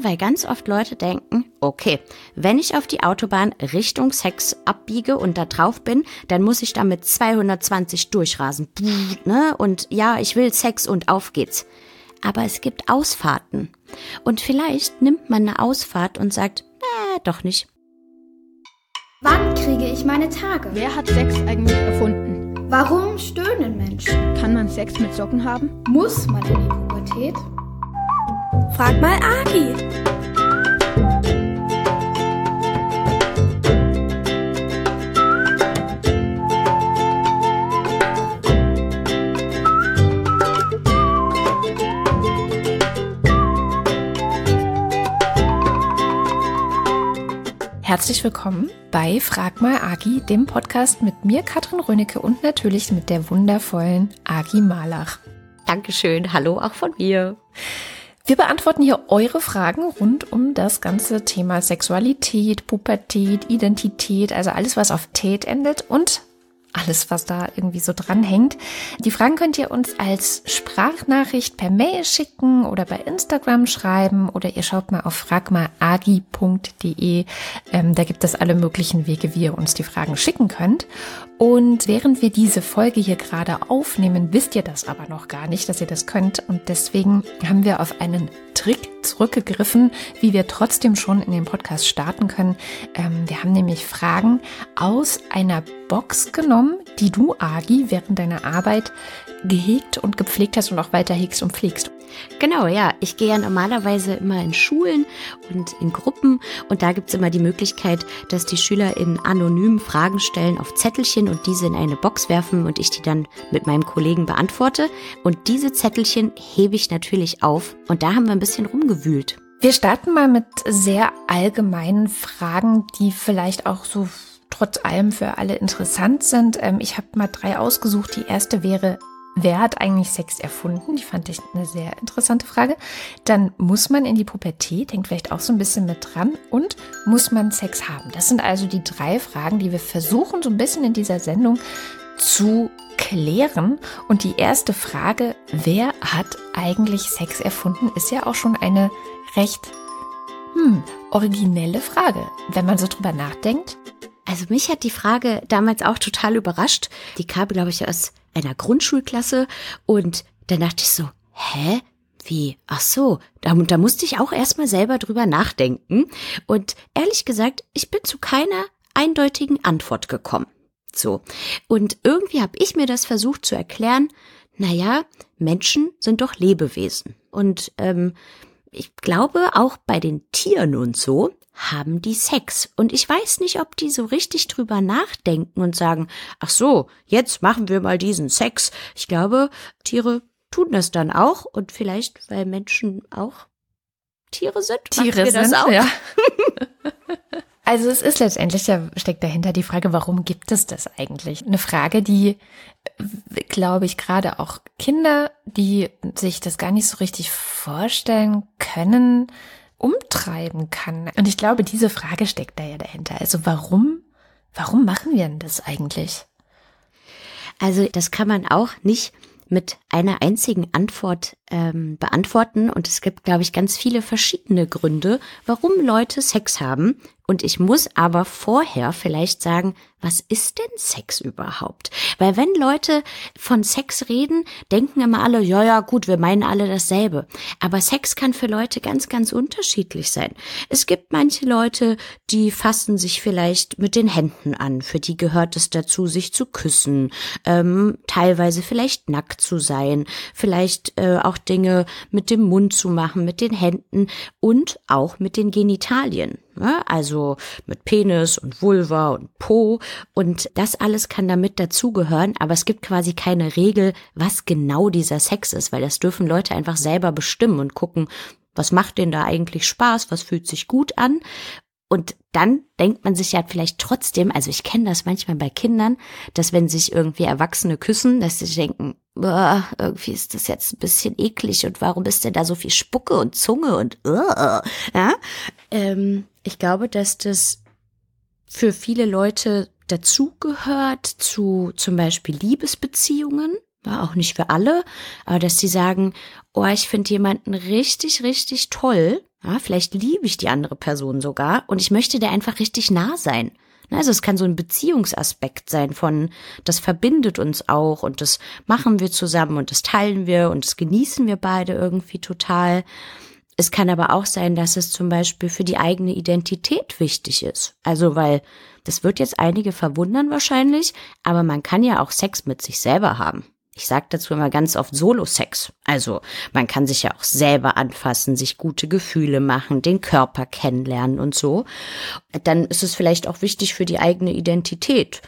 weil ganz oft Leute denken, okay, wenn ich auf die Autobahn Richtung Sex abbiege und da drauf bin, dann muss ich damit 220 durchrasen. Ne? Und ja, ich will Sex und auf geht's. Aber es gibt Ausfahrten. Und vielleicht nimmt man eine Ausfahrt und sagt, äh, doch nicht. Wann kriege ich meine Tage? Wer hat Sex eigentlich erfunden? Warum stöhnen Menschen? Kann man Sex mit Socken haben? Muss man in die Pubertät? Frag mal Agi. Herzlich willkommen bei Frag mal Agi, dem Podcast mit mir, Katrin Rönecke und natürlich mit der wundervollen Agi Malach. Dankeschön, hallo auch von mir. Wir beantworten hier eure Fragen rund um das ganze Thema Sexualität, Pubertät, Identität, also alles, was auf Tät endet. Und alles, was da irgendwie so dranhängt. Die Fragen könnt ihr uns als Sprachnachricht per Mail schicken oder bei Instagram schreiben oder ihr schaut mal auf fragmalagi.de. Ähm, da gibt es alle möglichen Wege, wie ihr uns die Fragen schicken könnt. Und während wir diese Folge hier gerade aufnehmen, wisst ihr das aber noch gar nicht, dass ihr das könnt. Und deswegen haben wir auf einen Trick zurückgegriffen, wie wir trotzdem schon in den Podcast starten können. Ähm, wir haben nämlich Fragen aus einer Box genommen, die du, Agi, während deiner Arbeit gehegt und gepflegt hast und auch weiter hegst und pflegst. Genau, ja. Ich gehe ja normalerweise immer in Schulen und in Gruppen und da gibt's immer die Möglichkeit, dass die Schüler in anonymen Fragen stellen auf Zettelchen und diese in eine Box werfen und ich die dann mit meinem Kollegen beantworte. Und diese Zettelchen hebe ich natürlich auf und da haben wir ein bisschen rumgewühlt. Wir starten mal mit sehr allgemeinen Fragen, die vielleicht auch so trotz allem für alle interessant sind. Ähm, ich habe mal drei ausgesucht. Die erste wäre, Wer hat eigentlich Sex erfunden? Die fand ich eine sehr interessante Frage. Dann muss man in die Pubertät, hängt vielleicht auch so ein bisschen mit dran. Und muss man Sex haben? Das sind also die drei Fragen, die wir versuchen so ein bisschen in dieser Sendung zu klären. Und die erste Frage, wer hat eigentlich Sex erfunden, ist ja auch schon eine recht hm, originelle Frage, wenn man so drüber nachdenkt. Also mich hat die Frage damals auch total überrascht. Die kam, glaube ich, aus einer Grundschulklasse und dann dachte ich so, hä? Wie? Ach so, da, da musste ich auch erstmal selber drüber nachdenken. Und ehrlich gesagt, ich bin zu keiner eindeutigen Antwort gekommen. So. Und irgendwie habe ich mir das versucht zu erklären, naja, Menschen sind doch Lebewesen. Und ähm, ich glaube, auch bei den Tieren und so haben die Sex. Und ich weiß nicht, ob die so richtig drüber nachdenken und sagen, ach so, jetzt machen wir mal diesen Sex. Ich glaube, Tiere tun das dann auch und vielleicht, weil Menschen auch Tiere sind. Tiere sind, auch. ja. Also es ist letztendlich, da steckt dahinter die Frage, warum gibt es das eigentlich? Eine Frage, die, glaube ich, gerade auch Kinder, die sich das gar nicht so richtig vorstellen können, umtreiben kann. Und ich glaube, diese Frage steckt da ja dahinter. Also warum, warum machen wir denn das eigentlich? Also das kann man auch nicht mit einer einzigen Antwort ähm, beantworten. Und es gibt, glaube ich, ganz viele verschiedene Gründe, warum Leute Sex haben. Und ich muss aber vorher vielleicht sagen, was ist denn Sex überhaupt? Weil wenn Leute von Sex reden, denken immer alle, ja, ja, gut, wir meinen alle dasselbe. Aber Sex kann für Leute ganz, ganz unterschiedlich sein. Es gibt manche Leute, die fassen sich vielleicht mit den Händen an. Für die gehört es dazu, sich zu küssen, ähm, teilweise vielleicht nackt zu sein, vielleicht äh, auch Dinge mit dem Mund zu machen, mit den Händen und auch mit den Genitalien. Ne? Also mit Penis und Vulva und Po. Und das alles kann damit dazugehören, aber es gibt quasi keine Regel, was genau dieser Sex ist, weil das dürfen Leute einfach selber bestimmen und gucken, was macht denen da eigentlich Spaß, was fühlt sich gut an. Und dann denkt man sich ja vielleicht trotzdem, also ich kenne das manchmal bei Kindern, dass wenn sich irgendwie Erwachsene küssen, dass sie denken, irgendwie ist das jetzt ein bisschen eklig und warum ist denn da so viel Spucke und Zunge und uh, ja? Ähm, ich glaube, dass das für viele Leute dazugehört zu zum Beispiel Liebesbeziehungen, ja, auch nicht für alle, aber dass sie sagen, oh, ich finde jemanden richtig, richtig toll Ja, vielleicht liebe ich die andere Person sogar und ich möchte der einfach richtig nah sein. Also es kann so ein Beziehungsaspekt sein von, das verbindet uns auch und das machen wir zusammen und das teilen wir und das genießen wir beide irgendwie total. Es kann aber auch sein, dass es zum Beispiel für die eigene Identität wichtig ist. Also weil, das wird jetzt einige verwundern wahrscheinlich, aber man kann ja auch Sex mit sich selber haben. Ich sage dazu immer ganz oft Solo-Sex. Also man kann sich ja auch selber anfassen, sich gute Gefühle machen, den Körper kennenlernen und so. Dann ist es vielleicht auch wichtig für die eigene Identität.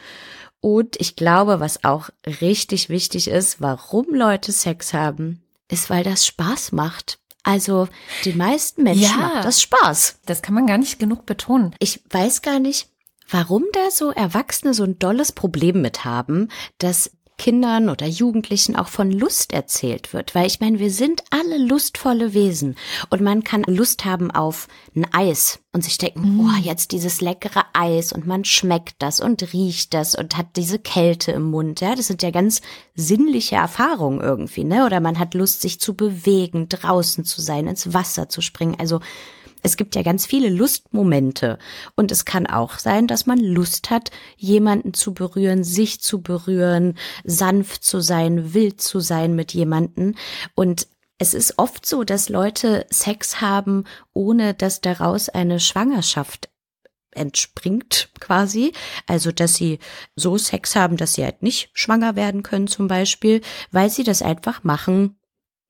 Und ich glaube, was auch richtig wichtig ist, warum Leute Sex haben, ist, weil das Spaß macht. Also den meisten Menschen ja, macht das Spaß. Das kann man gar nicht genug betonen. Ich weiß gar nicht, warum da so Erwachsene so ein dolles Problem mit haben, dass Kindern oder Jugendlichen auch von Lust erzählt wird, weil ich meine, wir sind alle lustvolle Wesen und man kann Lust haben auf ein Eis und sich denken, mm. oh, jetzt dieses leckere Eis und man schmeckt das und riecht das und hat diese Kälte im Mund, ja, das sind ja ganz sinnliche Erfahrungen irgendwie, ne? Oder man hat Lust, sich zu bewegen, draußen zu sein, ins Wasser zu springen, also es gibt ja ganz viele Lustmomente. Und es kann auch sein, dass man Lust hat, jemanden zu berühren, sich zu berühren, sanft zu sein, wild zu sein mit jemanden. Und es ist oft so, dass Leute Sex haben, ohne dass daraus eine Schwangerschaft entspringt quasi. Also, dass sie so Sex haben, dass sie halt nicht schwanger werden können zum Beispiel, weil sie das einfach machen,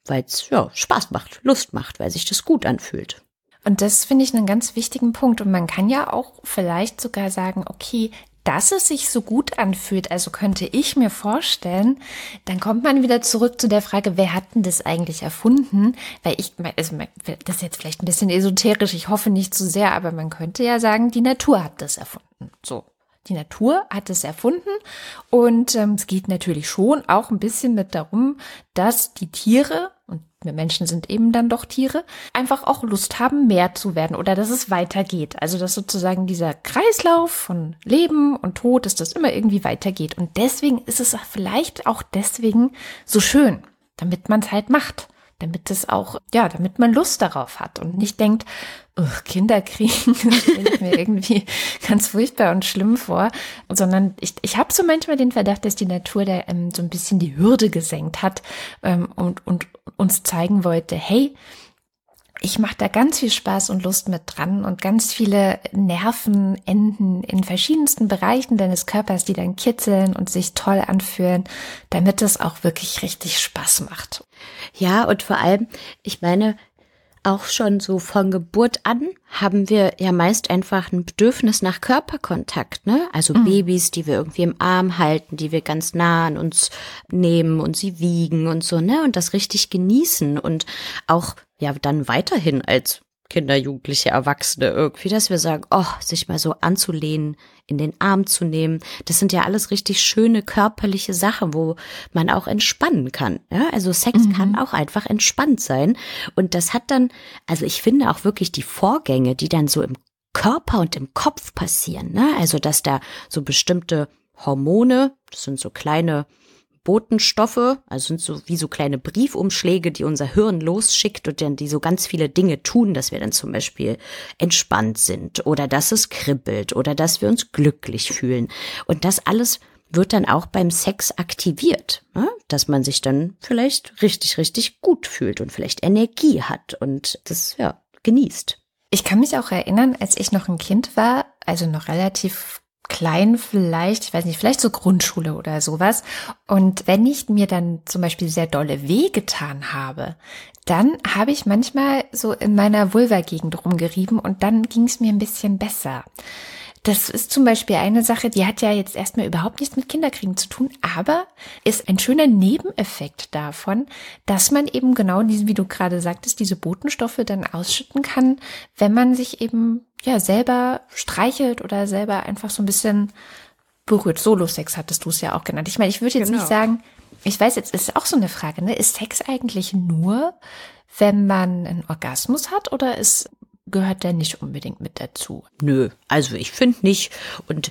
weil es ja Spaß macht, Lust macht, weil sich das gut anfühlt. Und das finde ich einen ganz wichtigen Punkt. Und man kann ja auch vielleicht sogar sagen, okay, dass es sich so gut anfühlt, also könnte ich mir vorstellen, dann kommt man wieder zurück zu der Frage, wer hat denn das eigentlich erfunden? Weil ich, also das ist jetzt vielleicht ein bisschen esoterisch, ich hoffe nicht zu sehr, aber man könnte ja sagen, die Natur hat das erfunden. So. Die Natur hat es erfunden und ähm, es geht natürlich schon auch ein bisschen mit darum, dass die Tiere und wir Menschen sind eben dann doch Tiere, einfach auch Lust haben, mehr zu werden oder dass es weitergeht. Also dass sozusagen dieser Kreislauf von Leben und Tod, dass das immer irgendwie weitergeht. Und deswegen ist es vielleicht auch deswegen so schön, damit man es halt macht damit es auch, ja, damit man Lust darauf hat und nicht denkt, Kinder kriegen, das stelle mir irgendwie ganz furchtbar und schlimm vor, sondern ich, ich habe so manchmal den Verdacht, dass die Natur da ähm, so ein bisschen die Hürde gesenkt hat ähm, und, und uns zeigen wollte, hey, ich mache da ganz viel Spaß und Lust mit dran und ganz viele Nervenenden in verschiedensten Bereichen deines Körpers, die dann kitzeln und sich toll anfühlen, damit es auch wirklich richtig Spaß macht. Ja, und vor allem, ich meine, auch schon so von Geburt an haben wir ja meist einfach ein Bedürfnis nach Körperkontakt, ne? Also mhm. Babys, die wir irgendwie im Arm halten, die wir ganz nah an uns nehmen und sie wiegen und so, ne? Und das richtig genießen und auch ja dann weiterhin als Kinder, Jugendliche, Erwachsene irgendwie, dass wir sagen, oh, sich mal so anzulehnen, in den Arm zu nehmen. Das sind ja alles richtig schöne körperliche Sachen, wo man auch entspannen kann. Ja, also Sex mhm. kann auch einfach entspannt sein. Und das hat dann, also ich finde auch wirklich die Vorgänge, die dann so im Körper und im Kopf passieren. Ne? Also dass da so bestimmte Hormone, das sind so kleine Botenstoffe, also sind so wie so kleine Briefumschläge, die unser Hirn losschickt und dann die so ganz viele Dinge tun, dass wir dann zum Beispiel entspannt sind oder dass es kribbelt oder dass wir uns glücklich fühlen. Und das alles wird dann auch beim Sex aktiviert, ne? dass man sich dann vielleicht richtig, richtig gut fühlt und vielleicht Energie hat und das ja genießt. Ich kann mich auch erinnern, als ich noch ein Kind war, also noch relativ klein vielleicht, ich weiß nicht, vielleicht so Grundschule oder sowas. Und wenn ich mir dann zum Beispiel sehr dolle weh getan habe, dann habe ich manchmal so in meiner Vulva-Gegend rumgerieben und dann ging es mir ein bisschen besser. Das ist zum Beispiel eine Sache, die hat ja jetzt erstmal überhaupt nichts mit Kinderkriegen zu tun, aber ist ein schöner Nebeneffekt davon, dass man eben genau diese, wie du gerade sagtest, diese Botenstoffe dann ausschütten kann, wenn man sich eben ja selber streichelt oder selber einfach so ein bisschen berührt. Solo-Sex hattest du es ja auch genannt. Ich meine, ich würde jetzt genau. nicht sagen, ich weiß jetzt, ist auch so eine Frage, ne? Ist Sex eigentlich nur, wenn man einen Orgasmus hat oder ist gehört der nicht unbedingt mit dazu. Nö, also ich finde nicht. Und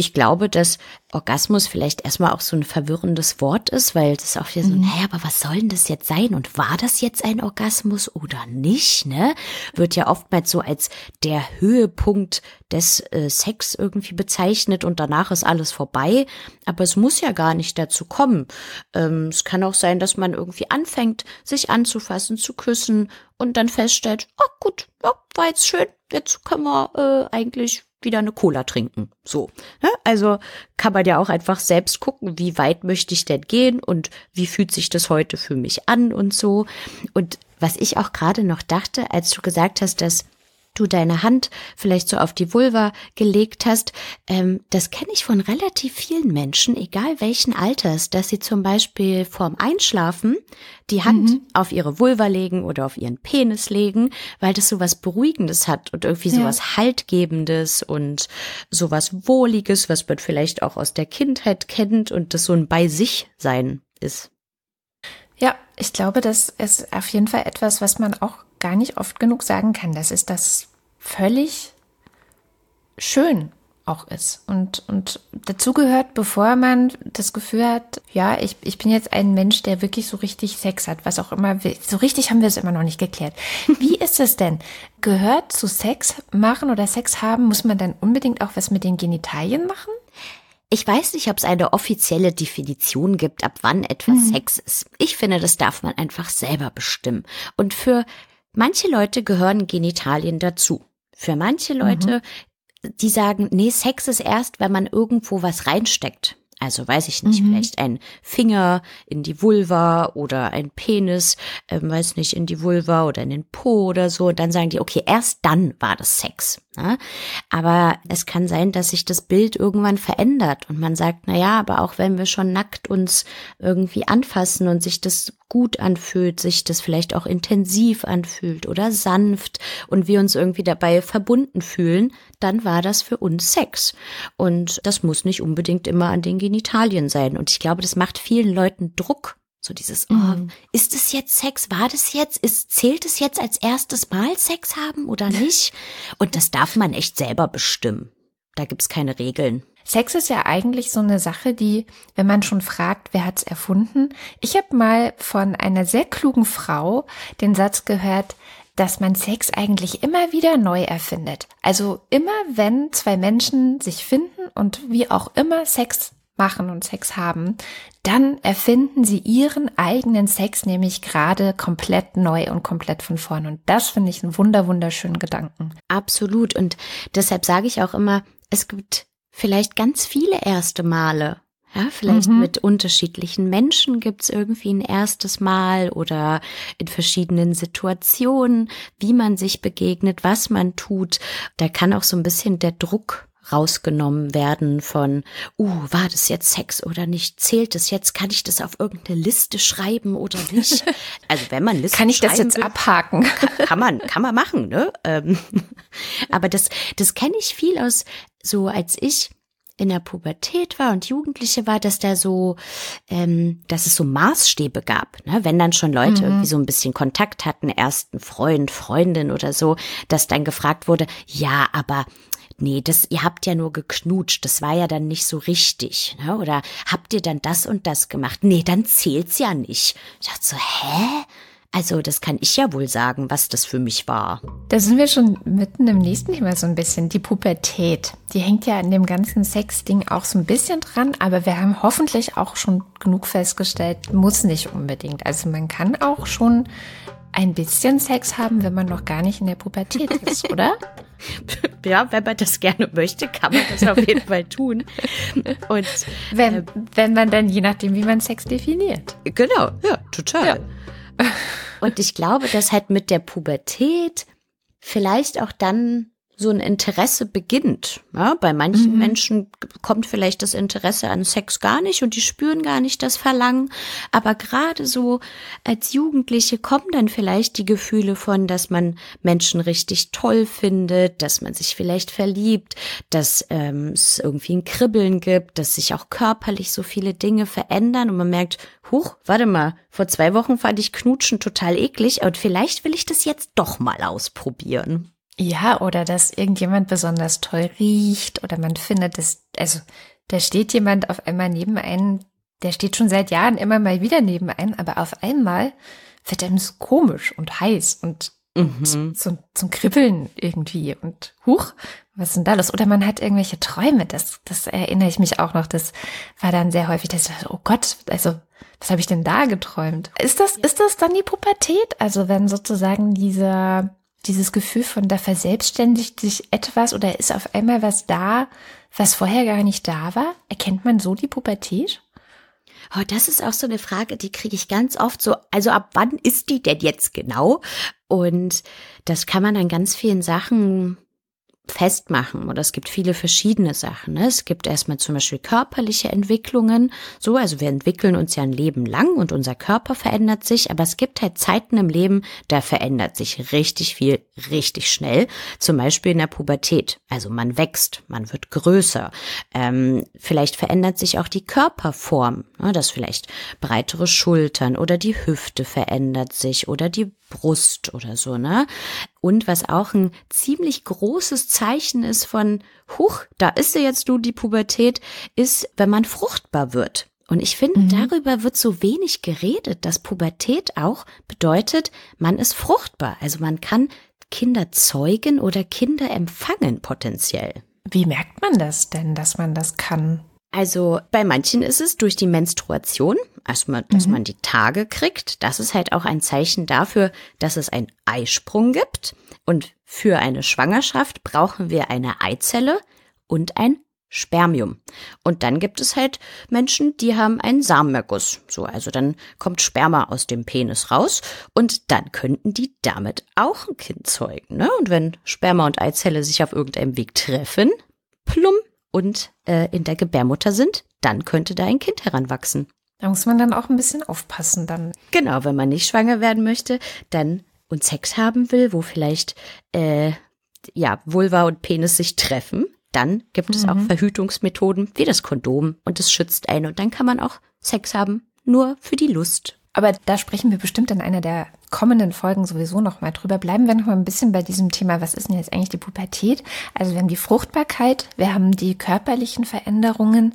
ich glaube, dass Orgasmus vielleicht erstmal auch so ein verwirrendes Wort ist, weil das auch wieder so, mhm. naja, aber was soll denn das jetzt sein? Und war das jetzt ein Orgasmus oder nicht, ne? Wird ja oftmals so als der Höhepunkt des äh, Sex irgendwie bezeichnet und danach ist alles vorbei. Aber es muss ja gar nicht dazu kommen. Ähm, es kann auch sein, dass man irgendwie anfängt, sich anzufassen, zu küssen und dann feststellt, oh gut, ja, war jetzt schön, jetzt können wir äh, eigentlich wieder eine Cola trinken. So. Ne? Also kann man ja auch einfach selbst gucken, wie weit möchte ich denn gehen und wie fühlt sich das heute für mich an und so. Und was ich auch gerade noch dachte, als du gesagt hast, dass du deine Hand vielleicht so auf die Vulva gelegt hast, ähm, das kenne ich von relativ vielen Menschen, egal welchen Alters, dass sie zum Beispiel vorm Einschlafen die Hand mhm. auf ihre Vulva legen oder auf ihren Penis legen, weil das sowas Beruhigendes hat und irgendwie sowas ja. Haltgebendes und sowas Wohliges, was man vielleicht auch aus der Kindheit kennt und das so ein bei sich sein ist. Ja, ich glaube, das ist auf jeden Fall etwas, was man auch gar nicht oft genug sagen kann. Das ist das völlig schön auch ist. Und, und dazu gehört, bevor man das Gefühl hat, ja, ich, ich bin jetzt ein Mensch, der wirklich so richtig Sex hat, was auch immer will. So richtig haben wir es immer noch nicht geklärt. Wie ist es denn? Gehört zu Sex machen oder Sex haben, muss man dann unbedingt auch was mit den Genitalien machen? Ich weiß nicht, ob es eine offizielle Definition gibt, ab wann etwas mhm. Sex ist. Ich finde, das darf man einfach selber bestimmen. Und für manche Leute gehören Genitalien dazu. Für manche Leute, mhm. die sagen, nee, Sex ist erst, wenn man irgendwo was reinsteckt. Also weiß ich nicht, mhm. vielleicht ein Finger in die Vulva oder ein Penis, äh, weiß nicht, in die Vulva oder in den Po oder so. Und dann sagen die, okay, erst dann war das Sex. Ne? Aber es kann sein, dass sich das Bild irgendwann verändert und man sagt, na ja, aber auch wenn wir schon nackt uns irgendwie anfassen und sich das gut anfühlt, sich das vielleicht auch intensiv anfühlt oder sanft und wir uns irgendwie dabei verbunden fühlen, dann war das für uns Sex. Und das muss nicht unbedingt immer an den Genitalien sein. Und ich glaube, das macht vielen Leuten Druck. So dieses, oh, mhm. ist es jetzt Sex? War das jetzt? Ist, zählt es jetzt als erstes Mal Sex haben oder nicht? Und das darf man echt selber bestimmen. Da gibt's keine Regeln. Sex ist ja eigentlich so eine Sache, die, wenn man schon fragt, wer hat's erfunden? Ich habe mal von einer sehr klugen Frau den Satz gehört, dass man Sex eigentlich immer wieder neu erfindet. Also immer wenn zwei Menschen sich finden und wie auch immer Sex machen und Sex haben, dann erfinden sie ihren eigenen Sex nämlich gerade komplett neu und komplett von vorn. Und das finde ich einen wunder, wunderschönen Gedanken. Absolut. Und deshalb sage ich auch immer, es gibt vielleicht ganz viele erste Male. Ja, vielleicht mhm. mit unterschiedlichen Menschen gibt's irgendwie ein erstes Mal oder in verschiedenen Situationen, wie man sich begegnet, was man tut. Da kann auch so ein bisschen der Druck rausgenommen werden von, uh, war das jetzt Sex oder nicht? Zählt es jetzt? Kann ich das auf irgendeine Liste schreiben oder nicht? Also wenn man Liste Kann ich das jetzt will, abhaken? Kann, kann, man, kann man machen, ne? Ähm, aber das, das kenne ich viel aus, so als ich in der Pubertät war und Jugendliche war, dass da so, ähm, dass es so Maßstäbe gab, ne? wenn dann schon Leute mhm. irgendwie so ein bisschen Kontakt hatten, ersten Freund, Freundin oder so, dass dann gefragt wurde, ja, aber nee, das, ihr habt ja nur geknutscht, das war ja dann nicht so richtig, ne? Oder habt ihr dann das und das gemacht? Nee, dann zählt's ja nicht. Ich dachte so, hä? Also, das kann ich ja wohl sagen, was das für mich war. Da sind wir schon mitten im nächsten Thema so ein bisschen. Die Pubertät. Die hängt ja an dem ganzen Sex-Ding auch so ein bisschen dran, aber wir haben hoffentlich auch schon genug festgestellt, muss nicht unbedingt. Also, man kann auch schon ein bisschen Sex haben, wenn man noch gar nicht in der Pubertät ist, oder? Ja, wenn man das gerne möchte, kann man das auf jeden Fall tun. Und wenn, äh, wenn man dann, je nachdem, wie man Sex definiert. Genau, ja, total. Ja. Und ich glaube, dass halt mit der Pubertät vielleicht auch dann so ein Interesse beginnt. Ja, bei manchen mhm. Menschen kommt vielleicht das Interesse an Sex gar nicht und die spüren gar nicht das Verlangen. Aber gerade so als Jugendliche kommen dann vielleicht die Gefühle von, dass man Menschen richtig toll findet, dass man sich vielleicht verliebt, dass ähm, es irgendwie ein Kribbeln gibt, dass sich auch körperlich so viele Dinge verändern und man merkt, huch, warte mal, vor zwei Wochen fand ich Knutschen total eklig und vielleicht will ich das jetzt doch mal ausprobieren. Ja, oder dass irgendjemand besonders toll riecht oder man findet es, also da steht jemand auf einmal neben einem, der steht schon seit Jahren immer mal wieder neben einem, aber auf einmal wird einem so komisch und heiß und, mhm. zum, zum Kribbeln irgendwie und huch, was ist denn da los? Oder man hat irgendwelche Träume, das, das erinnere ich mich auch noch, das war dann sehr häufig, dass ich, oh Gott, also was habe ich denn da geträumt? Ist das, ist das dann die Pubertät? Also wenn sozusagen dieser, dieses Gefühl von da verselbstständigt sich etwas oder ist auf einmal was da, was vorher gar nicht da war? Erkennt man so die Pubertät? Oh, das ist auch so eine Frage, die kriege ich ganz oft so. Also ab wann ist die denn jetzt genau? Und das kann man an ganz vielen Sachen festmachen oder es gibt viele verschiedene Sachen. Ne? Es gibt erstmal zum Beispiel körperliche Entwicklungen. So, also wir entwickeln uns ja ein Leben lang und unser Körper verändert sich, aber es gibt halt Zeiten im Leben, da verändert sich richtig viel, richtig schnell. Zum Beispiel in der Pubertät. Also man wächst, man wird größer. Ähm, vielleicht verändert sich auch die Körperform, ne? dass vielleicht breitere Schultern oder die Hüfte verändert sich oder die Brust oder so, ne? Und was auch ein ziemlich großes Zeichen ist von, huch, da ist ja jetzt du die Pubertät, ist, wenn man fruchtbar wird. Und ich finde, mhm. darüber wird so wenig geredet, dass Pubertät auch bedeutet, man ist fruchtbar. Also man kann Kinder zeugen oder Kinder empfangen potenziell. Wie merkt man das denn, dass man das kann? Also bei manchen ist es durch die Menstruation, erstmal, dass mhm. man die Tage kriegt. Das ist halt auch ein Zeichen dafür, dass es einen Eisprung gibt. Und für eine Schwangerschaft brauchen wir eine Eizelle und ein Spermium. Und dann gibt es halt Menschen, die haben einen Samenerguss. So, also dann kommt Sperma aus dem Penis raus und dann könnten die damit auch ein Kind zeugen. Ne? Und wenn Sperma und Eizelle sich auf irgendeinem Weg treffen, plump und äh, in der Gebärmutter sind, dann könnte da ein Kind heranwachsen. Da muss man dann auch ein bisschen aufpassen dann. Genau, wenn man nicht schwanger werden möchte, dann und Sex haben will, wo vielleicht äh, ja Vulva und Penis sich treffen, dann gibt es mhm. auch Verhütungsmethoden wie das Kondom und es schützt einen und dann kann man auch Sex haben, nur für die Lust. Aber da sprechen wir bestimmt in einer der kommenden Folgen sowieso noch mal drüber. Bleiben wir noch mal ein bisschen bei diesem Thema, was ist denn jetzt eigentlich die Pubertät? Also wir haben die Fruchtbarkeit, wir haben die körperlichen Veränderungen,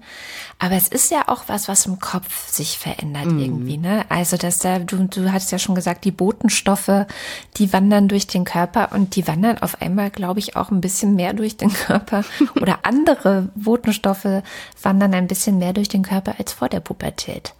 aber es ist ja auch was, was im Kopf sich verändert mhm. irgendwie, ne? Also dass da, du, du hast ja schon gesagt, die Botenstoffe, die wandern durch den Körper und die wandern auf einmal, glaube ich, auch ein bisschen mehr durch den Körper oder andere Botenstoffe wandern ein bisschen mehr durch den Körper als vor der Pubertät.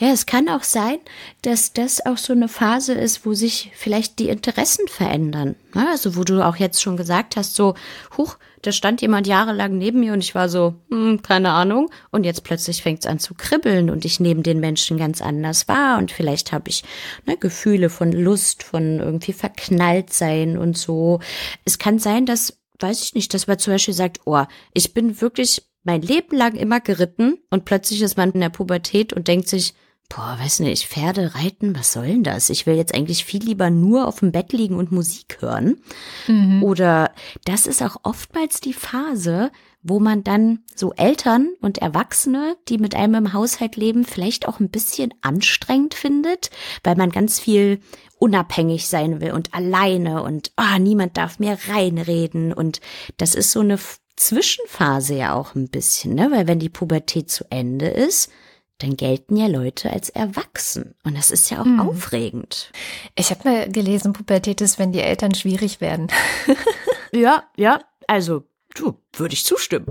Ja, es kann auch sein, dass das auch so eine Phase ist, wo sich vielleicht die Interessen verändern. Ne? Also wo du auch jetzt schon gesagt hast, so, huch, da stand jemand jahrelang neben mir und ich war so, hm, keine Ahnung. Und jetzt plötzlich fängt es an zu kribbeln und ich nehme den Menschen ganz anders wahr und vielleicht habe ich ne, Gefühle von Lust, von irgendwie verknallt sein und so. Es kann sein, dass, weiß ich nicht, dass man zum Beispiel sagt, oh, ich bin wirklich mein Leben lang immer geritten und plötzlich ist man in der Pubertät und denkt sich, boah, weiß nicht, Pferde reiten, was soll denn das? Ich will jetzt eigentlich viel lieber nur auf dem Bett liegen und Musik hören. Mhm. Oder das ist auch oftmals die Phase, wo man dann so Eltern und Erwachsene, die mit einem im Haushalt leben, vielleicht auch ein bisschen anstrengend findet, weil man ganz viel unabhängig sein will und alleine und ah, oh, niemand darf mir reinreden und das ist so eine Zwischenphase ja auch ein bisschen, ne? Weil wenn die Pubertät zu Ende ist, dann gelten ja Leute als erwachsen. Und das ist ja auch hm. aufregend. Ich habe mal gelesen, Pubertät ist, wenn die Eltern schwierig werden. ja, ja, also, du, würde ich zustimmen.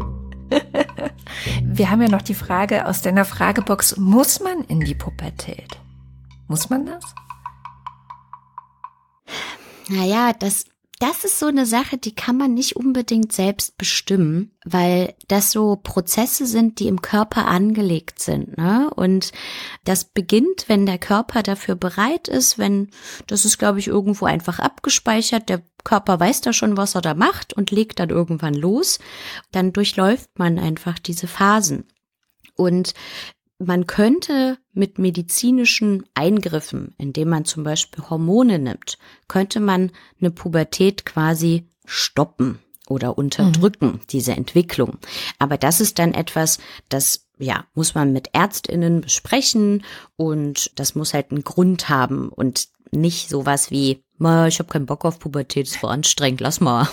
Wir haben ja noch die Frage aus deiner Fragebox, muss man in die Pubertät? Muss man das? Naja, das das ist so eine Sache, die kann man nicht unbedingt selbst bestimmen, weil das so Prozesse sind, die im Körper angelegt sind. Ne? Und das beginnt, wenn der Körper dafür bereit ist, wenn, das ist, glaube ich, irgendwo einfach abgespeichert, der Körper weiß da schon, was er da macht und legt dann irgendwann los. Dann durchläuft man einfach diese Phasen. Und man könnte mit medizinischen Eingriffen, indem man zum Beispiel Hormone nimmt, könnte man eine Pubertät quasi stoppen oder unterdrücken, mhm. diese Entwicklung. Aber das ist dann etwas, das ja, muss man mit Ärztinnen besprechen und das muss halt einen Grund haben und nicht sowas wie ich habe keinen Bock auf Pubertät, es war anstrengend, lass mal.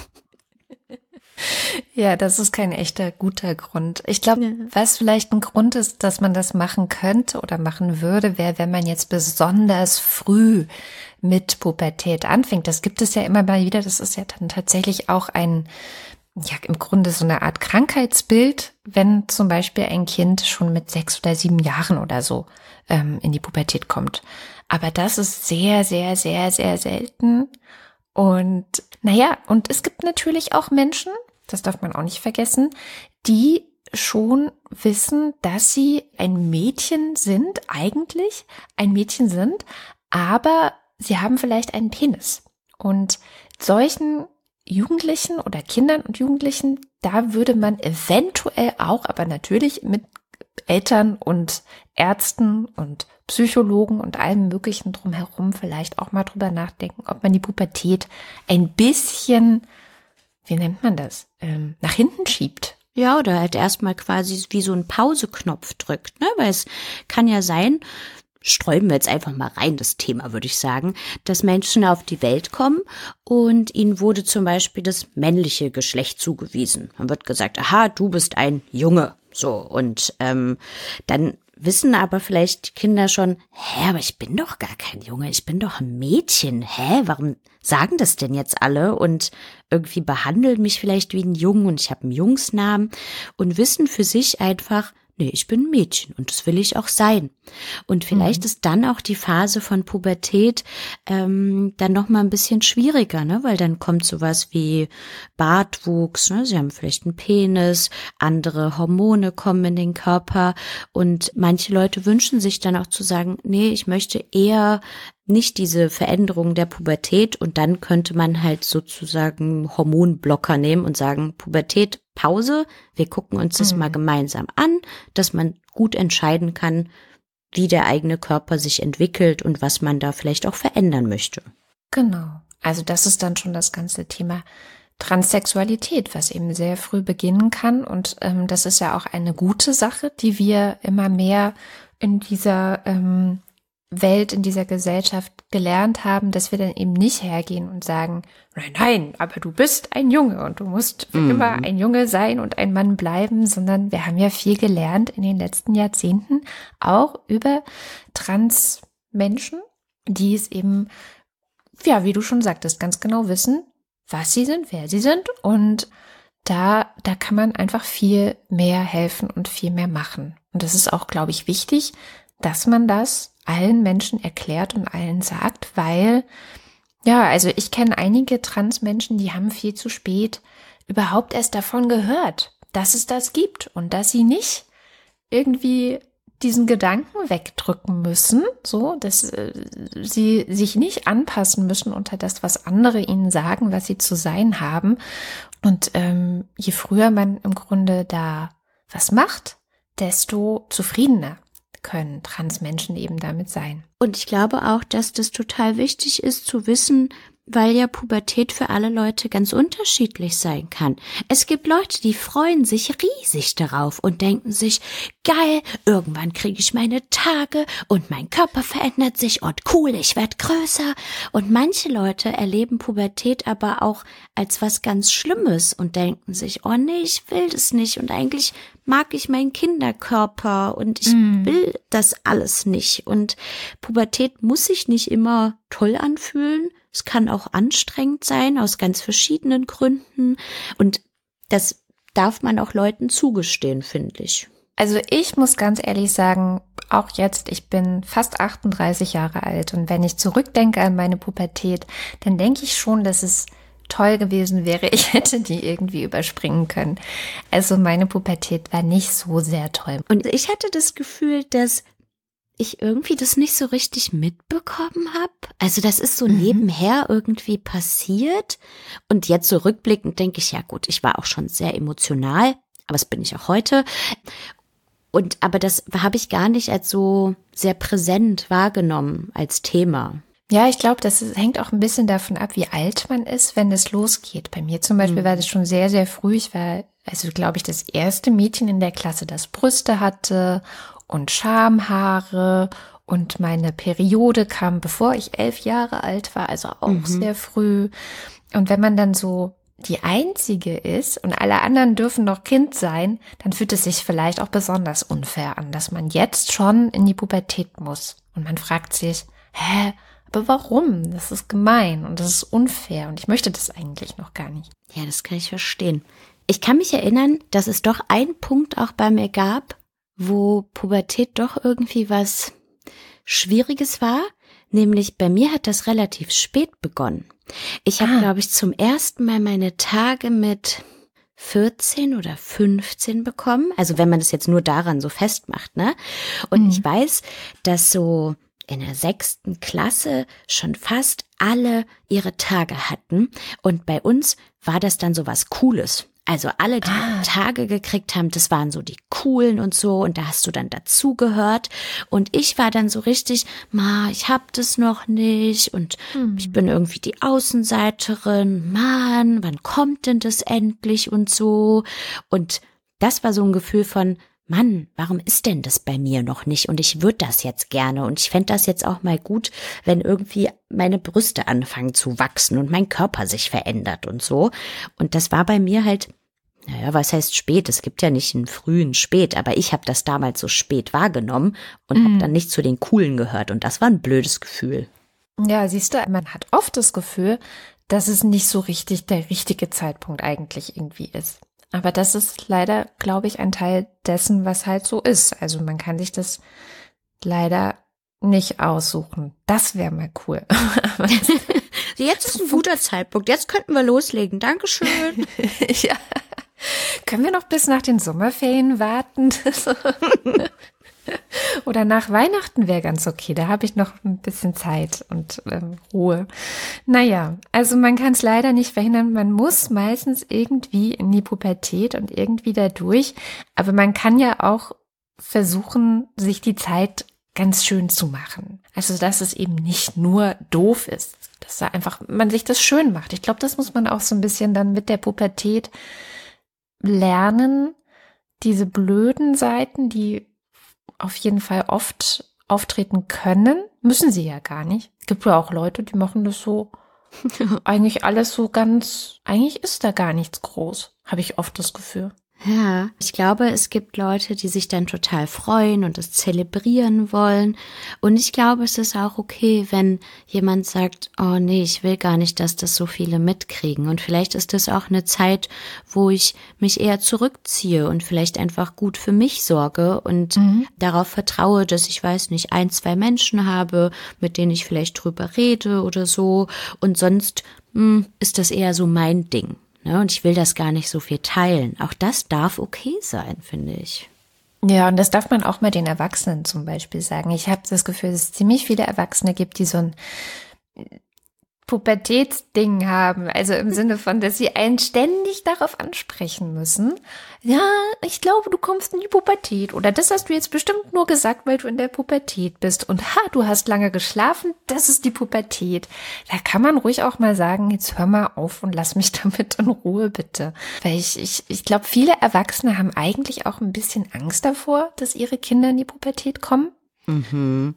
Ja, das ist kein echter guter Grund. Ich glaube, ja. was vielleicht ein Grund ist, dass man das machen könnte oder machen würde, wäre, wenn man jetzt besonders früh mit Pubertät anfängt. Das gibt es ja immer mal wieder. Das ist ja dann tatsächlich auch ein, ja, im Grunde so eine Art Krankheitsbild, wenn zum Beispiel ein Kind schon mit sechs oder sieben Jahren oder so ähm, in die Pubertät kommt. Aber das ist sehr, sehr, sehr, sehr selten. Und naja, und es gibt natürlich auch Menschen, das darf man auch nicht vergessen, die schon wissen, dass sie ein Mädchen sind, eigentlich ein Mädchen sind, aber sie haben vielleicht einen Penis. Und solchen Jugendlichen oder Kindern und Jugendlichen, da würde man eventuell auch, aber natürlich mit Eltern und Ärzten und Psychologen und allem Möglichen drumherum vielleicht auch mal drüber nachdenken, ob man die Pubertät ein bisschen, wie nennt man das, ähm, nach hinten schiebt. Ja, oder halt erstmal quasi wie so ein Pauseknopf drückt, ne? Weil es kann ja sein, sträuben wir jetzt einfach mal rein, das Thema, würde ich sagen, dass Menschen auf die Welt kommen und ihnen wurde zum Beispiel das männliche Geschlecht zugewiesen. Man wird gesagt, aha, du bist ein Junge. So, und ähm, dann wissen aber vielleicht die Kinder schon, hä, aber ich bin doch gar kein Junge, ich bin doch ein Mädchen. Hä, warum sagen das denn jetzt alle? Und irgendwie behandeln mich vielleicht wie ein Jungen und ich habe einen Jungsnamen und wissen für sich einfach, nee, ich bin ein Mädchen und das will ich auch sein. Und vielleicht mhm. ist dann auch die Phase von Pubertät ähm, dann noch mal ein bisschen schwieriger, ne? Weil dann kommt sowas wie Bartwuchs, ne? Sie haben vielleicht einen Penis, andere Hormone kommen in den Körper und manche Leute wünschen sich dann auch zu sagen, nee, ich möchte eher nicht diese Veränderung der Pubertät und dann könnte man halt sozusagen Hormonblocker nehmen und sagen, Pubertät, Pause, wir gucken uns das mhm. mal gemeinsam an, dass man gut entscheiden kann, wie der eigene Körper sich entwickelt und was man da vielleicht auch verändern möchte. Genau. Also das ist dann schon das ganze Thema Transsexualität, was eben sehr früh beginnen kann. Und ähm, das ist ja auch eine gute Sache, die wir immer mehr in dieser ähm, Welt, in dieser Gesellschaft gelernt haben, dass wir dann eben nicht hergehen und sagen, nein, nein, aber du bist ein Junge und du musst mm. immer ein Junge sein und ein Mann bleiben, sondern wir haben ja viel gelernt in den letzten Jahrzehnten, auch über Transmenschen, die es eben, ja, wie du schon sagtest, ganz genau wissen, was sie sind, wer sie sind und da, da kann man einfach viel mehr helfen und viel mehr machen. Und das ist auch, glaube ich, wichtig, dass man das allen Menschen erklärt und allen sagt, weil, ja, also ich kenne einige Transmenschen, die haben viel zu spät überhaupt erst davon gehört, dass es das gibt und dass sie nicht irgendwie diesen Gedanken wegdrücken müssen, so, dass äh, sie sich nicht anpassen müssen unter das, was andere ihnen sagen, was sie zu sein haben. Und ähm, je früher man im Grunde da was macht, desto zufriedener können Transmenschen eben damit sein. Und ich glaube auch, dass das total wichtig ist zu wissen, weil ja Pubertät für alle Leute ganz unterschiedlich sein kann. Es gibt Leute, die freuen sich riesig darauf und denken sich, geil, irgendwann kriege ich meine Tage und mein Körper verändert sich und cool, ich werde größer. Und manche Leute erleben Pubertät aber auch als was ganz Schlimmes und denken sich, oh nee, ich will das nicht und eigentlich mag ich meinen Kinderkörper und ich mm. will das alles nicht. Und Pubertät muss sich nicht immer toll anfühlen. Es kann auch anstrengend sein aus ganz verschiedenen Gründen. Und das darf man auch Leuten zugestehen, finde ich. Also ich muss ganz ehrlich sagen, auch jetzt, ich bin fast 38 Jahre alt und wenn ich zurückdenke an meine Pubertät, dann denke ich schon, dass es toll gewesen wäre, ich hätte die irgendwie überspringen können. Also meine Pubertät war nicht so sehr toll. Und ich hatte das Gefühl, dass ich irgendwie das nicht so richtig mitbekommen habe. Also das ist so mhm. nebenher irgendwie passiert. Und jetzt so rückblickend denke ich, ja gut, ich war auch schon sehr emotional, aber das bin ich auch heute. Und aber das habe ich gar nicht als so sehr präsent wahrgenommen als Thema. Ja, ich glaube, das hängt auch ein bisschen davon ab, wie alt man ist, wenn es losgeht. Bei mir zum Beispiel mhm. war das schon sehr, sehr früh. Ich war, also glaube ich, das erste Mädchen in der Klasse, das Brüste hatte und Schamhaare Und meine Periode kam, bevor ich elf Jahre alt war, also auch Mhm. sehr früh. Und wenn man dann so die einzige ist und alle anderen dürfen noch Kind sein, dann fühlt es sich vielleicht auch besonders unfair an, dass man jetzt schon in die Pubertät muss. Und man fragt sich, hä, aber warum? Das ist gemein und das ist unfair und ich möchte das eigentlich noch gar nicht. Ja, das kann ich verstehen. Ich kann mich erinnern, dass es doch einen Punkt auch bei mir gab, wo Pubertät doch irgendwie was Schwieriges war. Nämlich bei mir hat das relativ spät begonnen. Ich habe, Ah. glaube ich, zum ersten Mal meine Tage mit 14 oder 15 bekommen. Also wenn man das jetzt nur daran so festmacht, ne? Und Mhm. ich weiß, dass so in der sechsten Klasse schon fast alle ihre Tage hatten. Und bei uns war das dann so was Cooles. Also alle, die Ah. Tage gekriegt haben, das waren so die coolen und so. Und da hast du dann dazugehört. Und ich war dann so richtig, ma, ich hab das noch nicht. Und ich bin irgendwie die Außenseiterin. Mann, wann kommt denn das endlich und so? Und das war so ein Gefühl von, Mann, warum ist denn das bei mir noch nicht? Und ich würde das jetzt gerne. Und ich fände das jetzt auch mal gut, wenn irgendwie meine Brüste anfangen zu wachsen und mein Körper sich verändert und so. Und das war bei mir halt, naja, was heißt spät? Es gibt ja nicht einen frühen Spät, aber ich habe das damals so spät wahrgenommen und habe dann nicht zu den Coolen gehört. Und das war ein blödes Gefühl. Ja, siehst du, man hat oft das Gefühl, dass es nicht so richtig der richtige Zeitpunkt eigentlich irgendwie ist. Aber das ist leider, glaube ich, ein Teil dessen, was halt so ist. Also man kann sich das leider nicht aussuchen. Das wäre mal cool. Jetzt ist ein guter Zeitpunkt. Jetzt könnten wir loslegen. Dankeschön. ja. Können wir noch bis nach den Sommerferien warten? Oder nach Weihnachten wäre ganz okay. Da habe ich noch ein bisschen Zeit und ähm, Ruhe. Naja, also man kann es leider nicht verhindern. Man muss meistens irgendwie in die Pubertät und irgendwie da durch. Aber man kann ja auch versuchen, sich die Zeit ganz schön zu machen. Also, dass es eben nicht nur doof ist, dass da einfach man sich das schön macht. Ich glaube, das muss man auch so ein bisschen dann mit der Pubertät lernen, diese blöden Seiten, die auf jeden Fall oft auftreten können, müssen sie ja gar nicht. Gibt ja auch Leute, die machen das so eigentlich alles so ganz, eigentlich ist da gar nichts groß, habe ich oft das Gefühl. Ja, ich glaube, es gibt Leute, die sich dann total freuen und es zelebrieren wollen. Und ich glaube, es ist auch okay, wenn jemand sagt, oh nee, ich will gar nicht, dass das so viele mitkriegen. Und vielleicht ist das auch eine Zeit, wo ich mich eher zurückziehe und vielleicht einfach gut für mich sorge und darauf vertraue, dass ich weiß nicht, ein, zwei Menschen habe, mit denen ich vielleicht drüber rede oder so. Und sonst hm, ist das eher so mein Ding. Ne, und ich will das gar nicht so viel teilen. Auch das darf okay sein, finde ich. Ja, und das darf man auch mal den Erwachsenen zum Beispiel sagen. Ich habe das Gefühl, dass es ziemlich viele Erwachsene gibt, die so ein Pubertätsding haben. Also im Sinne von, dass sie einen ständig darauf ansprechen müssen. Ja, ich glaube, du kommst in die Pubertät. Oder das hast du jetzt bestimmt nur gesagt, weil du in der Pubertät bist. Und ha, du hast lange geschlafen. Das ist die Pubertät. Da kann man ruhig auch mal sagen, jetzt hör mal auf und lass mich damit in Ruhe, bitte. Weil ich, ich, ich glaube, viele Erwachsene haben eigentlich auch ein bisschen Angst davor, dass ihre Kinder in die Pubertät kommen. Mhm.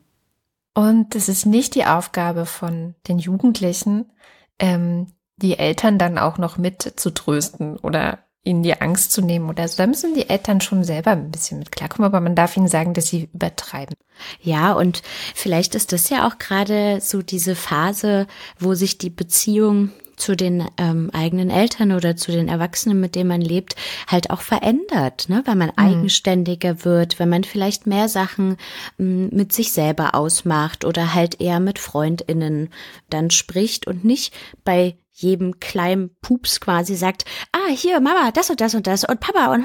Und es ist nicht die Aufgabe von den Jugendlichen, ähm, die Eltern dann auch noch mit zu trösten oder ihnen die Angst zu nehmen oder so. Da müssen die Eltern schon selber ein bisschen mit klarkommen, aber man darf ihnen sagen, dass sie übertreiben. Ja, und vielleicht ist das ja auch gerade so diese Phase, wo sich die Beziehung zu den ähm, eigenen Eltern oder zu den Erwachsenen, mit denen man lebt, halt auch verändert, ne? weil man eigenständiger wird, wenn man vielleicht mehr Sachen m, mit sich selber ausmacht oder halt eher mit Freundinnen dann spricht und nicht bei jedem kleinen Pups quasi sagt, ah, hier, Mama, das und das und das und Papa und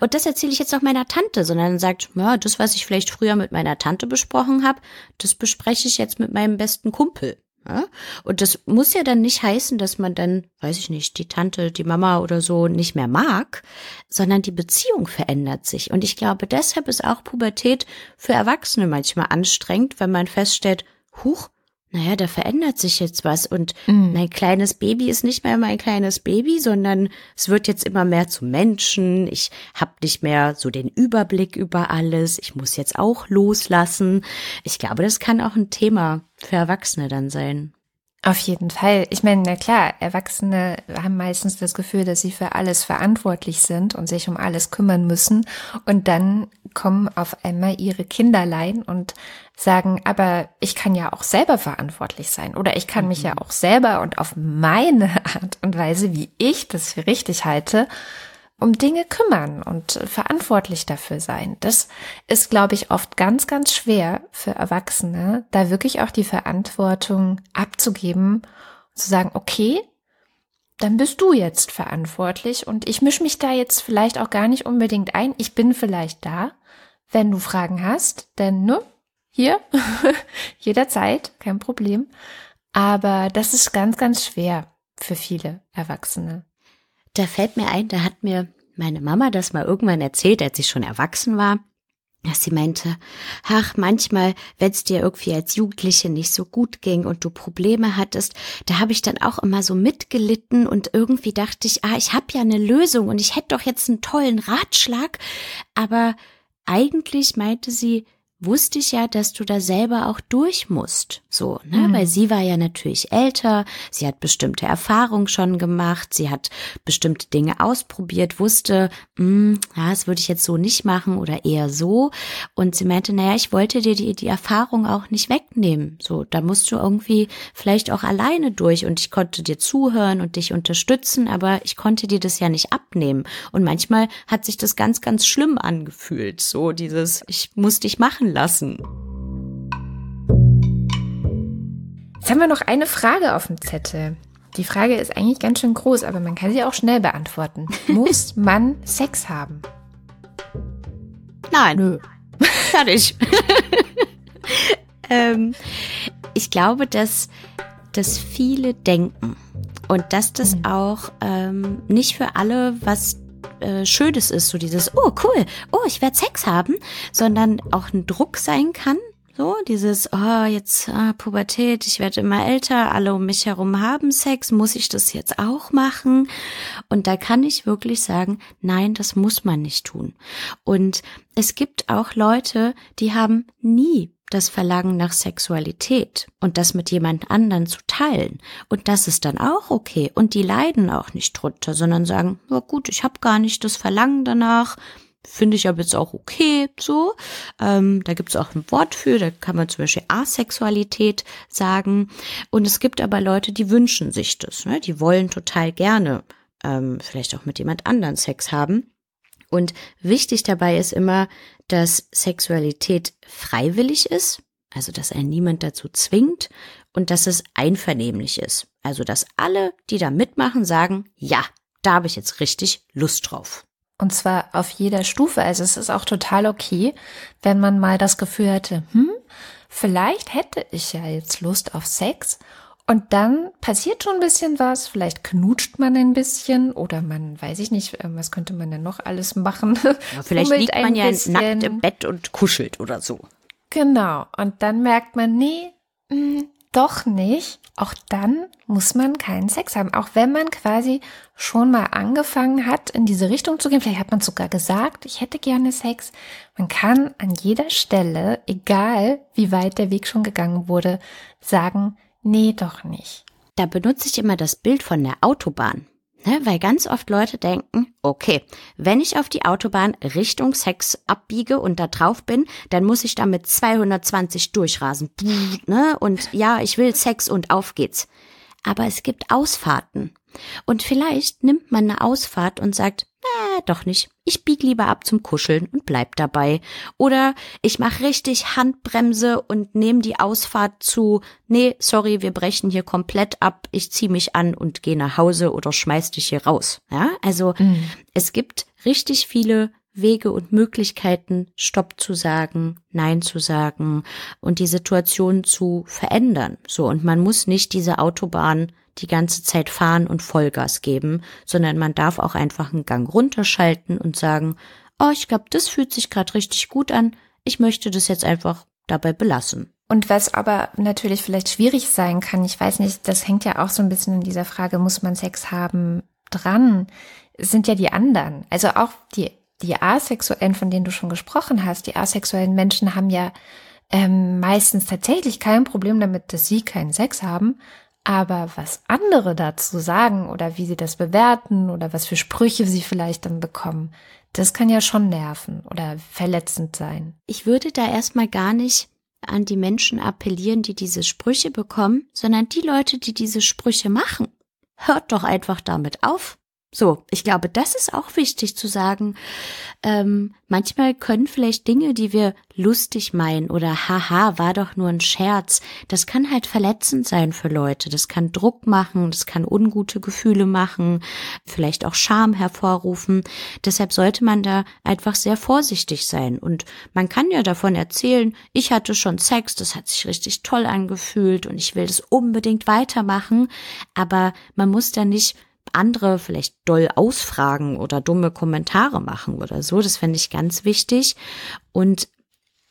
und das erzähle ich jetzt noch meiner Tante, sondern sagt, ja, das, was ich vielleicht früher mit meiner Tante besprochen habe, das bespreche ich jetzt mit meinem besten Kumpel. Ja? Und das muss ja dann nicht heißen, dass man dann, weiß ich nicht, die Tante, die Mama oder so nicht mehr mag, sondern die Beziehung verändert sich. Und ich glaube, deshalb ist auch Pubertät für Erwachsene manchmal anstrengend, wenn man feststellt, huch, naja, da verändert sich jetzt was und Mhm. mein kleines Baby ist nicht mehr mein kleines Baby, sondern es wird jetzt immer mehr zum Menschen. Ich habe nicht mehr so den Überblick über alles. Ich muss jetzt auch loslassen. Ich glaube, das kann auch ein Thema für Erwachsene dann sein. Auf jeden Fall. Ich meine, na klar, Erwachsene haben meistens das Gefühl, dass sie für alles verantwortlich sind und sich um alles kümmern müssen. Und dann kommen auf einmal ihre Kinderlein und sagen, aber ich kann ja auch selber verantwortlich sein oder ich kann mich ja auch selber und auf meine Art und Weise, wie ich das für richtig halte, um Dinge kümmern und verantwortlich dafür sein. Das ist, glaube ich, oft ganz, ganz schwer für Erwachsene, da wirklich auch die Verantwortung abzugeben und zu sagen, okay, dann bist du jetzt verantwortlich und ich mische mich da jetzt vielleicht auch gar nicht unbedingt ein. Ich bin vielleicht da, wenn du Fragen hast, denn ne, hier, jederzeit, kein Problem. Aber das ist ganz, ganz schwer für viele Erwachsene. Da fällt mir ein, da hat mir meine Mama das mal irgendwann erzählt, als ich schon erwachsen war, dass sie meinte, ach, manchmal, wenn es dir irgendwie als Jugendliche nicht so gut ging und du Probleme hattest, da habe ich dann auch immer so mitgelitten und irgendwie dachte ich, ah, ich habe ja eine Lösung und ich hätte doch jetzt einen tollen Ratschlag, aber eigentlich meinte sie, wusste ich ja, dass du da selber auch durch musst. So, ne? Mhm. Weil sie war ja natürlich älter, sie hat bestimmte Erfahrungen schon gemacht, sie hat bestimmte Dinge ausprobiert, wusste, hm, ja, das würde ich jetzt so nicht machen oder eher so. Und sie meinte, naja, ich wollte dir die, die Erfahrung auch nicht wegnehmen. So, da musst du irgendwie vielleicht auch alleine durch und ich konnte dir zuhören und dich unterstützen, aber ich konnte dir das ja nicht abnehmen. Und manchmal hat sich das ganz, ganz schlimm angefühlt. So dieses, ich muss dich machen lassen. Jetzt haben wir noch eine Frage auf dem Zettel. Die Frage ist eigentlich ganz schön groß, aber man kann sie auch schnell beantworten. Muss man Sex haben? Nein, Nö. fertig. ähm, ich glaube, dass, dass viele denken und dass das Mhm. auch ähm, nicht für alle was äh, Schönes ist, so dieses, oh cool, oh, ich werde Sex haben, sondern auch ein Druck sein kann. So, dieses, oh, jetzt ah, Pubertät, ich werde immer älter, alle um mich herum haben Sex, muss ich das jetzt auch machen? Und da kann ich wirklich sagen, nein, das muss man nicht tun. Und es gibt auch Leute, die haben nie das Verlangen nach Sexualität und das mit jemand anderen zu teilen. Und das ist dann auch okay. Und die leiden auch nicht drunter, sondern sagen, ja gut, ich habe gar nicht das Verlangen danach. Finde ich aber jetzt auch okay, so. Ähm, da gibt es auch ein Wort für, da kann man zum Beispiel Asexualität sagen. Und es gibt aber Leute, die wünschen sich das. Ne? Die wollen total gerne ähm, vielleicht auch mit jemand anderen Sex haben. Und wichtig dabei ist immer, dass Sexualität freiwillig ist, also dass ein niemand dazu zwingt und dass es einvernehmlich ist. Also dass alle, die da mitmachen, sagen, ja, da habe ich jetzt richtig Lust drauf. Und zwar auf jeder Stufe. Also es ist auch total okay, wenn man mal das Gefühl hatte, hm, vielleicht hätte ich ja jetzt Lust auf Sex. Und dann passiert schon ein bisschen was. Vielleicht knutscht man ein bisschen oder man, weiß ich nicht, äh, was könnte man denn noch alles machen? Ja, vielleicht liegt man ja bisschen. nackt im Bett und kuschelt oder so. Genau. Und dann merkt man, nee, mh, doch nicht. Auch dann muss man keinen Sex haben. Auch wenn man quasi schon mal angefangen hat, in diese Richtung zu gehen. Vielleicht hat man sogar gesagt, ich hätte gerne Sex. Man kann an jeder Stelle, egal wie weit der Weg schon gegangen wurde, sagen, nee, doch nicht. Da benutze ich immer das Bild von der Autobahn. Ne, weil ganz oft Leute denken, okay, wenn ich auf die Autobahn Richtung Sex abbiege und da drauf bin, dann muss ich da mit 220 durchrasen. Ne? Und ja, ich will Sex und auf geht's. Aber es gibt Ausfahrten. Und vielleicht nimmt man eine Ausfahrt und sagt, äh, doch nicht. Ich bieg lieber ab zum Kuscheln und bleib dabei. Oder ich mache richtig Handbremse und nehme die Ausfahrt zu, nee, sorry, wir brechen hier komplett ab, ich zieh mich an und gehe nach Hause oder schmeiß dich hier raus. Ja, also es gibt richtig viele Wege und Möglichkeiten, Stopp zu sagen, Nein zu sagen und die Situation zu verändern. So, und man muss nicht diese Autobahn die ganze Zeit fahren und Vollgas geben, sondern man darf auch einfach einen Gang runterschalten und sagen, oh, ich glaube, das fühlt sich gerade richtig gut an, ich möchte das jetzt einfach dabei belassen. Und was aber natürlich vielleicht schwierig sein kann, ich weiß nicht, das hängt ja auch so ein bisschen in dieser Frage, muss man Sex haben, dran, sind ja die anderen. Also auch die, die Asexuellen, von denen du schon gesprochen hast, die asexuellen Menschen haben ja ähm, meistens tatsächlich kein Problem damit, dass sie keinen Sex haben. Aber was andere dazu sagen oder wie sie das bewerten oder was für Sprüche sie vielleicht dann bekommen, das kann ja schon nerven oder verletzend sein. Ich würde da erstmal gar nicht an die Menschen appellieren, die diese Sprüche bekommen, sondern die Leute, die diese Sprüche machen. Hört doch einfach damit auf. So, ich glaube, das ist auch wichtig zu sagen. Ähm, manchmal können vielleicht Dinge, die wir lustig meinen oder haha, war doch nur ein Scherz, das kann halt verletzend sein für Leute. Das kann Druck machen, das kann ungute Gefühle machen, vielleicht auch Scham hervorrufen. Deshalb sollte man da einfach sehr vorsichtig sein. Und man kann ja davon erzählen, ich hatte schon Sex, das hat sich richtig toll angefühlt und ich will das unbedingt weitermachen. Aber man muss da nicht andere vielleicht doll ausfragen oder dumme Kommentare machen oder so. Das fände ich ganz wichtig. Und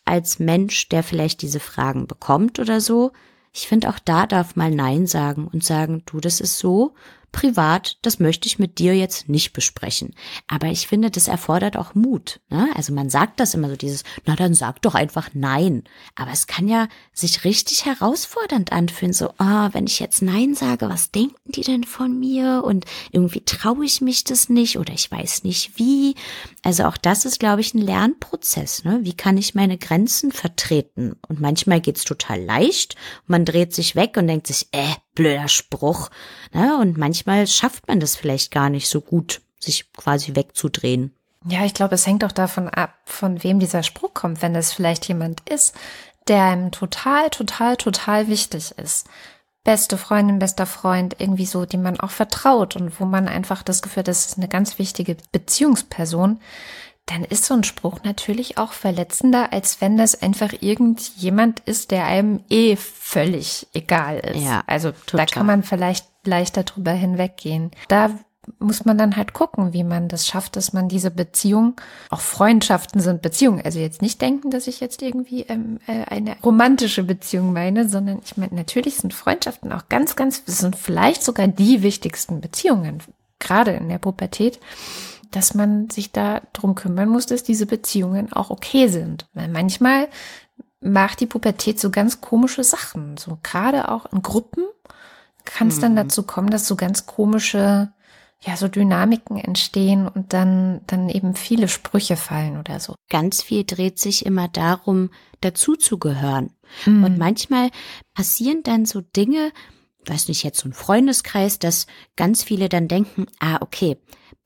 als Mensch, der vielleicht diese Fragen bekommt oder so, ich finde auch da darf mal Nein sagen und sagen, du, das ist so privat, das möchte ich mit dir jetzt nicht besprechen. Aber ich finde, das erfordert auch Mut. Ne? Also man sagt das immer so dieses, na dann sag doch einfach nein. Aber es kann ja sich richtig herausfordernd anfühlen, so, ah, oh, wenn ich jetzt nein sage, was denken die denn von mir? Und irgendwie traue ich mich das nicht oder ich weiß nicht wie. Also auch das ist, glaube ich, ein Lernprozess. Ne? Wie kann ich meine Grenzen vertreten? Und manchmal geht's total leicht. Man dreht sich weg und denkt sich, äh, blöder Spruch. Ne? Und manchmal schafft man das vielleicht gar nicht so gut, sich quasi wegzudrehen. Ja, ich glaube, es hängt auch davon ab, von wem dieser Spruch kommt. Wenn es vielleicht jemand ist, der einem total, total, total wichtig ist. Beste Freundin, bester Freund, irgendwie so, dem man auch vertraut und wo man einfach das Gefühl hat, das ist eine ganz wichtige Beziehungsperson, dann ist so ein Spruch natürlich auch verletzender, als wenn das einfach irgendjemand ist, der einem eh völlig egal ist. Ja, also total. da kann man vielleicht leichter drüber hinweggehen. Da muss man dann halt gucken, wie man das schafft, dass man diese Beziehung, auch Freundschaften sind Beziehungen, also jetzt nicht denken, dass ich jetzt irgendwie ähm, äh, eine romantische Beziehung meine, sondern ich meine, natürlich sind Freundschaften auch ganz, ganz, sind vielleicht sogar die wichtigsten Beziehungen, gerade in der Pubertät dass man sich da drum kümmern muss, dass diese Beziehungen auch okay sind. Weil manchmal macht die Pubertät so ganz komische Sachen. So gerade auch in Gruppen kann es mhm. dann dazu kommen, dass so ganz komische, ja, so Dynamiken entstehen und dann, dann eben viele Sprüche fallen oder so. Ganz viel dreht sich immer darum, dazuzugehören. Mhm. Und manchmal passieren dann so Dinge, weiß nicht, jetzt so ein Freundeskreis, dass ganz viele dann denken, ah, okay,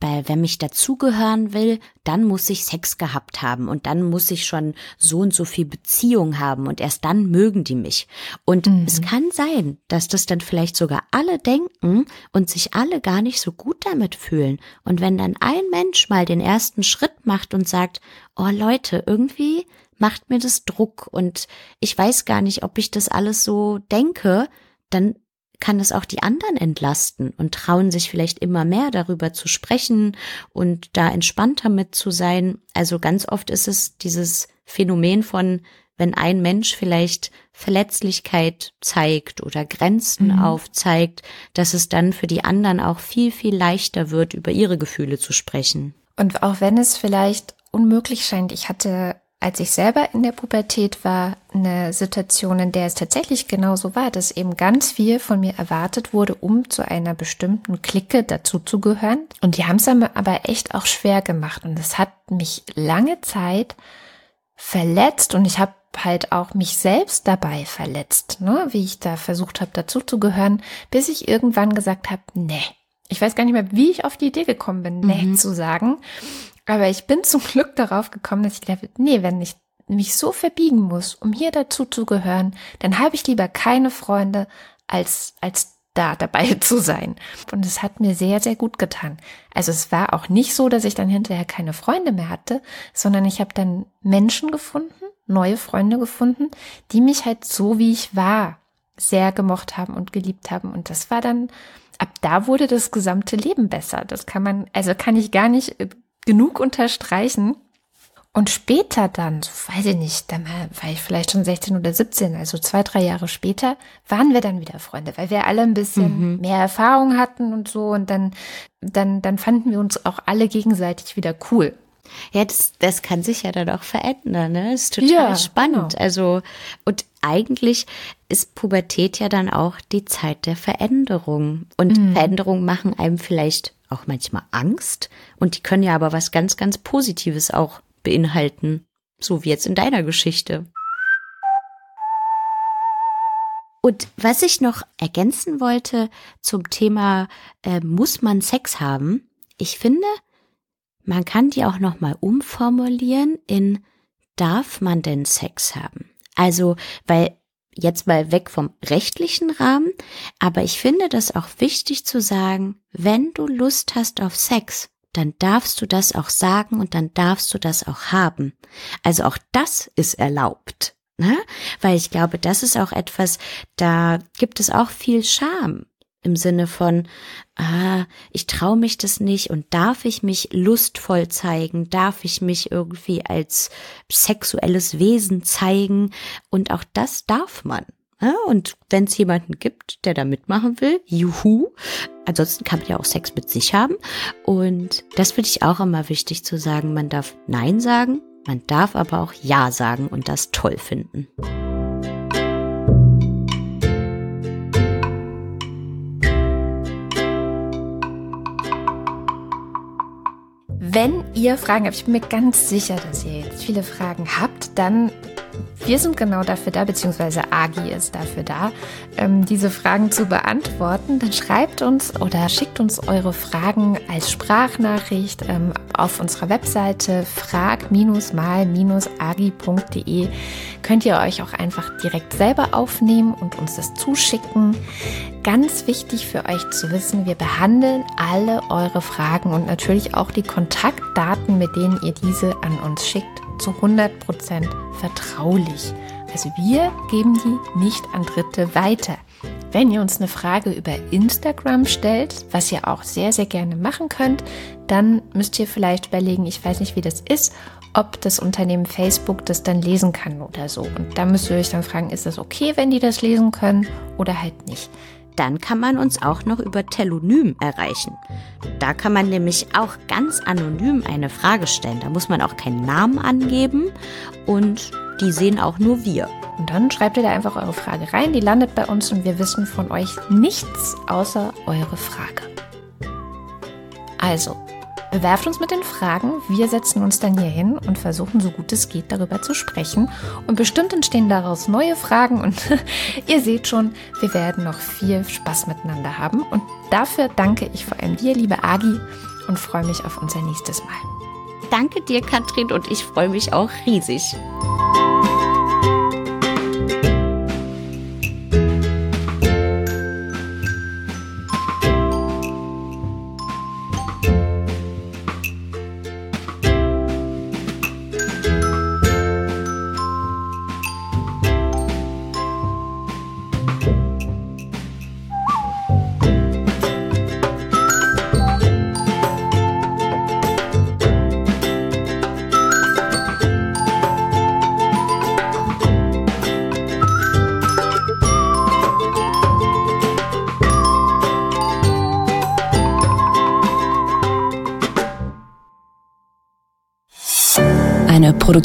weil wenn mich dazugehören will, dann muss ich Sex gehabt haben und dann muss ich schon so und so viel Beziehung haben und erst dann mögen die mich. Und mhm. es kann sein, dass das dann vielleicht sogar alle denken und sich alle gar nicht so gut damit fühlen. Und wenn dann ein Mensch mal den ersten Schritt macht und sagt, oh Leute, irgendwie macht mir das Druck und ich weiß gar nicht, ob ich das alles so denke, dann kann es auch die anderen entlasten und trauen sich vielleicht immer mehr darüber zu sprechen und da entspannter mit zu sein. Also ganz oft ist es dieses Phänomen von, wenn ein Mensch vielleicht Verletzlichkeit zeigt oder Grenzen mhm. aufzeigt, dass es dann für die anderen auch viel, viel leichter wird, über ihre Gefühle zu sprechen. Und auch wenn es vielleicht unmöglich scheint, ich hatte als ich selber in der Pubertät war, eine Situation, in der es tatsächlich genauso war, dass eben ganz viel von mir erwartet wurde, um zu einer bestimmten Clique dazuzugehören. Und die haben es aber echt auch schwer gemacht. Und es hat mich lange Zeit verletzt und ich habe halt auch mich selbst dabei verletzt, ne? wie ich da versucht habe, dazuzugehören, bis ich irgendwann gesagt habe, nee. Ich weiß gar nicht mehr, wie ich auf die Idee gekommen bin, nee mhm. zu sagen. Aber ich bin zum Glück darauf gekommen, dass ich dachte, nee, wenn ich mich so verbiegen muss, um hier dazu zu gehören, dann habe ich lieber keine Freunde, als, als da dabei zu sein. Und es hat mir sehr, sehr gut getan. Also es war auch nicht so, dass ich dann hinterher keine Freunde mehr hatte, sondern ich habe dann Menschen gefunden, neue Freunde gefunden, die mich halt so, wie ich war, sehr gemocht haben und geliebt haben. Und das war dann, ab da wurde das gesamte Leben besser. Das kann man, also kann ich gar nicht äh, genug unterstreichen. Und später dann, so weiß ich nicht, dann war ich vielleicht schon 16 oder 17, also zwei, drei Jahre später, waren wir dann wieder Freunde, weil wir alle ein bisschen mhm. mehr Erfahrung hatten und so. Und dann, dann, dann fanden wir uns auch alle gegenseitig wieder cool. Ja, das, das kann sich ja dann auch verändern, ne? Das ist total ja, spannend. Genau. Also, und eigentlich ist Pubertät ja dann auch die Zeit der Veränderung. Und mhm. Veränderungen machen einem vielleicht auch manchmal Angst. Und die können ja aber was ganz, ganz Positives auch beinhalten. So wie jetzt in deiner Geschichte. Und was ich noch ergänzen wollte zum Thema, äh, muss man Sex haben? Ich finde, man kann die auch noch mal umformulieren in darf man denn Sex haben? Also, weil jetzt mal weg vom rechtlichen Rahmen, aber ich finde das auch wichtig zu sagen, wenn du Lust hast auf Sex, dann darfst du das auch sagen und dann darfst du das auch haben. Also auch das ist erlaubt. Ne? Weil ich glaube, das ist auch etwas, da gibt es auch viel Scham im Sinne von, ah, ich traue mich das nicht und darf ich mich lustvoll zeigen, darf ich mich irgendwie als sexuelles Wesen zeigen und auch das darf man. Ja, und wenn es jemanden gibt, der da mitmachen will, juhu. Ansonsten kann man ja auch Sex mit sich haben. Und das finde ich auch immer wichtig zu sagen. Man darf Nein sagen, man darf aber auch Ja sagen und das toll finden. Wenn ihr Fragen habt, ich bin mir ganz sicher, dass ihr jetzt viele Fragen habt, dann wir sind genau dafür da, beziehungsweise Agi ist dafür da, ähm, diese Fragen zu beantworten. Dann schreibt uns oder schickt uns eure Fragen als Sprachnachricht ähm, auf unserer Webseite frag-mal-agi.de. Könnt ihr euch auch einfach direkt selber aufnehmen und uns das zuschicken. Ganz wichtig für euch zu wissen, wir behandeln alle eure Fragen und natürlich auch die Kontaktdaten, mit denen ihr diese an uns schickt zu 100% vertraulich. Also wir geben die nicht an Dritte weiter. Wenn ihr uns eine Frage über Instagram stellt, was ihr auch sehr, sehr gerne machen könnt, dann müsst ihr vielleicht überlegen, ich weiß nicht, wie das ist, ob das Unternehmen Facebook das dann lesen kann oder so. Und da müsst ihr euch dann fragen, ist das okay, wenn die das lesen können oder halt nicht. Dann kann man uns auch noch über Telonym erreichen. Da kann man nämlich auch ganz anonym eine Frage stellen. Da muss man auch keinen Namen angeben und die sehen auch nur wir. Und dann schreibt ihr da einfach eure Frage rein, die landet bei uns und wir wissen von euch nichts außer eure Frage. Also, Bewerft uns mit den Fragen. Wir setzen uns dann hier hin und versuchen, so gut es geht, darüber zu sprechen. Und bestimmt entstehen daraus neue Fragen. Und ihr seht schon, wir werden noch viel Spaß miteinander haben. Und dafür danke ich vor allem dir, liebe Agi, und freue mich auf unser nächstes Mal. Danke dir, Katrin, und ich freue mich auch riesig.